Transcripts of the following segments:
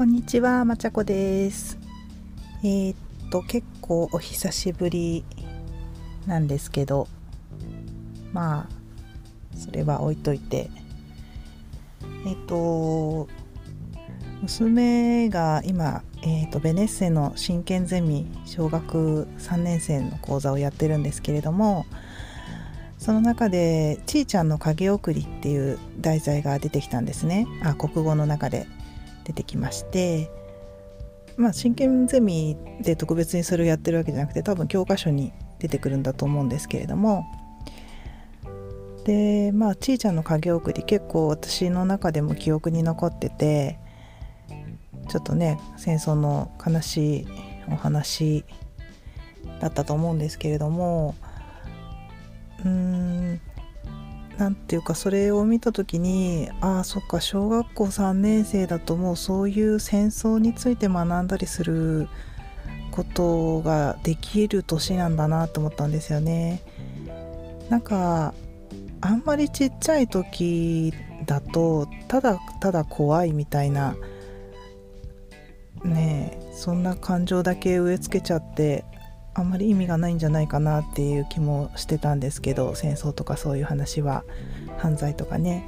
こんにちは、まちゃこです。えー、っと、結構お久しぶりなんですけど、まあ、それは置いといて、えー、っと、娘が今、えー、っと、ベネッセの真剣ゼミ小学3年生の講座をやってるんですけれども、その中で「ちーちゃんの影送り」っていう題材が出てきたんですね。あ国語の中で。出てきましてまあ真剣ゼミで特別にそれをやってるわけじゃなくて多分教科書に出てくるんだと思うんですけれども。でまあちーちゃんの影送り結構私の中でも記憶に残っててちょっとね戦争の悲しいお話だったと思うんですけれどもうーんなんていうかそれを見た時にああそっか小学校3年生だともうそういう戦争について学んだりすることができる年なんだなと思ったんですよね。なんかあんまりちっちゃい時だとただただ怖いみたいなねえそんな感情だけ植え付けちゃってあんまり意味がないんじゃないかなっていう気もしてたんですけど戦争とかそういう話は犯罪とかね。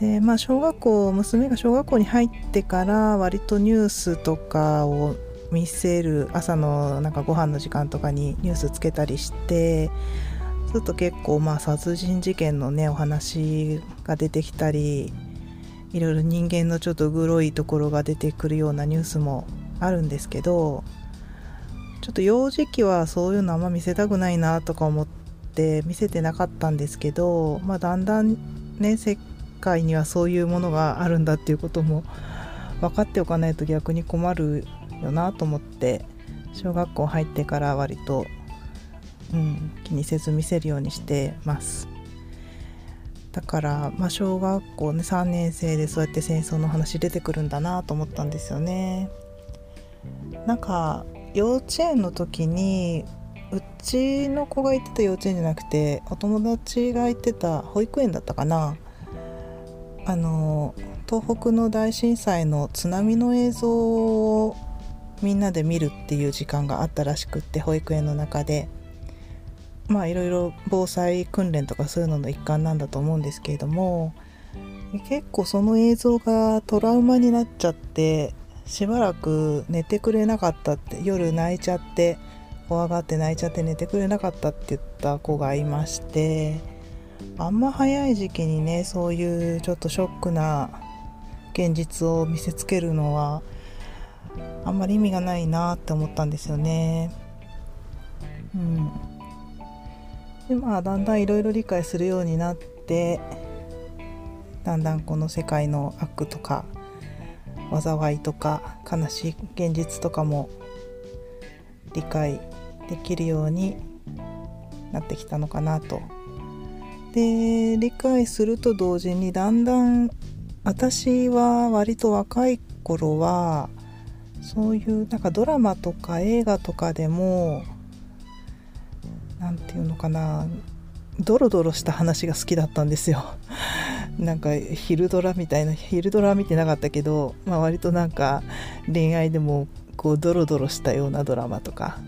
でまあ小学校娘が小学校に入ってから割とニュースとかを見せる朝のなんかご飯の時間とかにニュースつけたりしてすると結構まあ殺人事件のねお話が出てきたりいろいろ人間のちょっとグロいところが出てくるようなニュースもあるんですけどちょっと幼児期はそういうのあんま見せたくないなとか思って見せてなかったんですけど、まあ、だんだんね世界にはそういうものがあるんだっていうことも分かっておかないと逆に困るよなと思って小学校入ってから割と、うん、気にせず見せるようにしてます。だから、まあ、小学校ね3年生でそうやって戦争の話出てくるんだなと思ったんですよね。なんか幼稚園の時にうちの子が行ってた幼稚園じゃなくてお友達が行ってた保育園だったかな。あの東北の大震災の津波の映像をみんなで見るっていう時間があったらしくって保育園の中で。まあいろいろ防災訓練とかそういうのの一環なんだと思うんですけれども結構その映像がトラウマになっちゃってしばらく寝てくれなかったって夜泣いちゃって怖がって泣いちゃって寝てくれなかったって言った子がいましてあんま早い時期にねそういうちょっとショックな現実を見せつけるのはあんまり意味がないなって思ったんですよね。うん、でまあだんだんいろいろ理解するようになってだんだんこの世界の悪とか災いとか悲しい現実とかも理解できるようになってきたのかなと。で理解すると同時にだんだん私は割と若い頃はそういうなんかドラマとか映画とかでも何て言うのかなドロドロした話が好きだったんですよ。なんか昼ドラみたいな昼ドラは見てなかったけど、まあ、割となんか恋愛でもこうドロドロしたようなドラマとか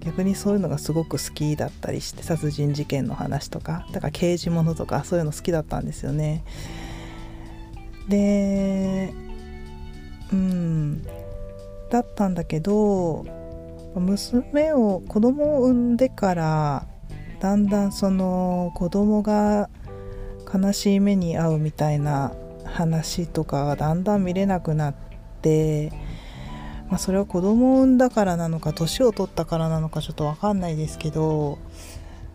逆にそういうのがすごく好きだったりして殺人事件の話とかだから刑事物とかそういうの好きだったんですよね。でうんだったんだけど娘を子供を産んでからだんだんその子供が悲しい目に遭うみたいな話とかがだんだん見れなくなって、まあ、それは子供を産んだからなのか年を取ったからなのかちょっと分かんないですけど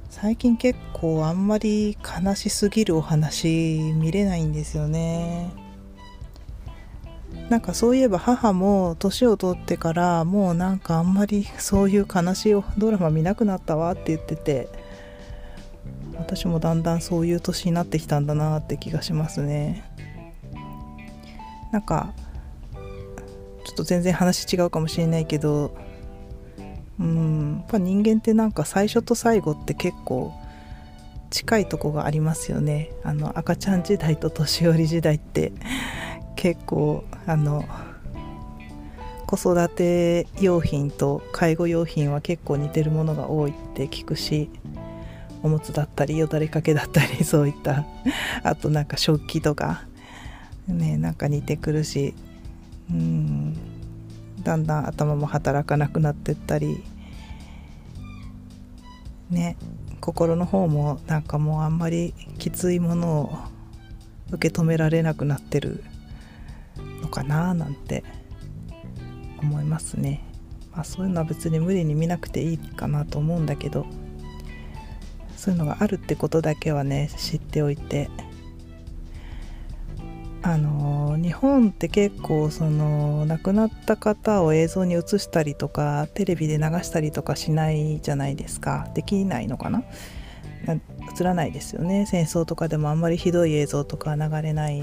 最近結構あんまり悲しすぎるお話見れないんですよね。なんかそういえば母も年を取ってからもうなんかあんまりそういう悲しいドラマ見なくなったわって言ってて私もだんだんそういう年になってきたんだなって気がしますね。なんかちょっと全然話違うかもしれないけどうんやっぱ人間ってなんか最初と最後って結構近いとこがありますよね。あの赤ちゃん時代と年寄り時代って。結構あの子育て用品と介護用品は結構似てるものが多いって聞くしおむつだったりよだれかけだったり そういったあとなんか食器とかねなんか似てくるしうんだんだん頭も働かなくなってったりね心の方もなんかもうあんまりきついものを受け止められなくなってるのかななんて思いますね。まあ、そういうのは別に無理に見なくていいかなと思うんだけどそういうのがあるってことだけはね知っておいて。あの日本って結構その亡くなった方を映像に映したりとかテレビで流したりとかしないじゃないですか。できないのかな？映らないですよね。戦争とかでもあんまりひどい映像とか流れない。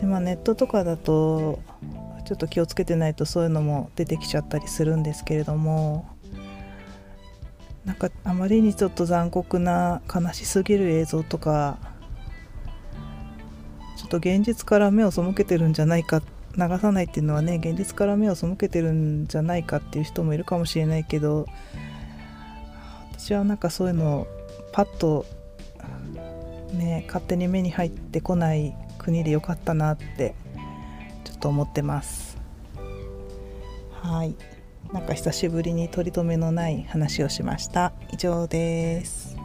で、まあ、ネットとかだとちょっと気をつけてないとそういうのも出てきちゃったりするんですけれどもなんかあまりにちょっと残酷な悲しすぎる映像とかちょっと現実から目を背けてるんじゃないか流さないっていうのはね現実から目を背けてるんじゃないかっていう人もいるかもしれないけど私はなんかそういうのをパッとね勝手に目に入ってこない国でよかったなってちょっと思ってます。はい。なんか久しぶりに取り留めのない話をしました。以上です。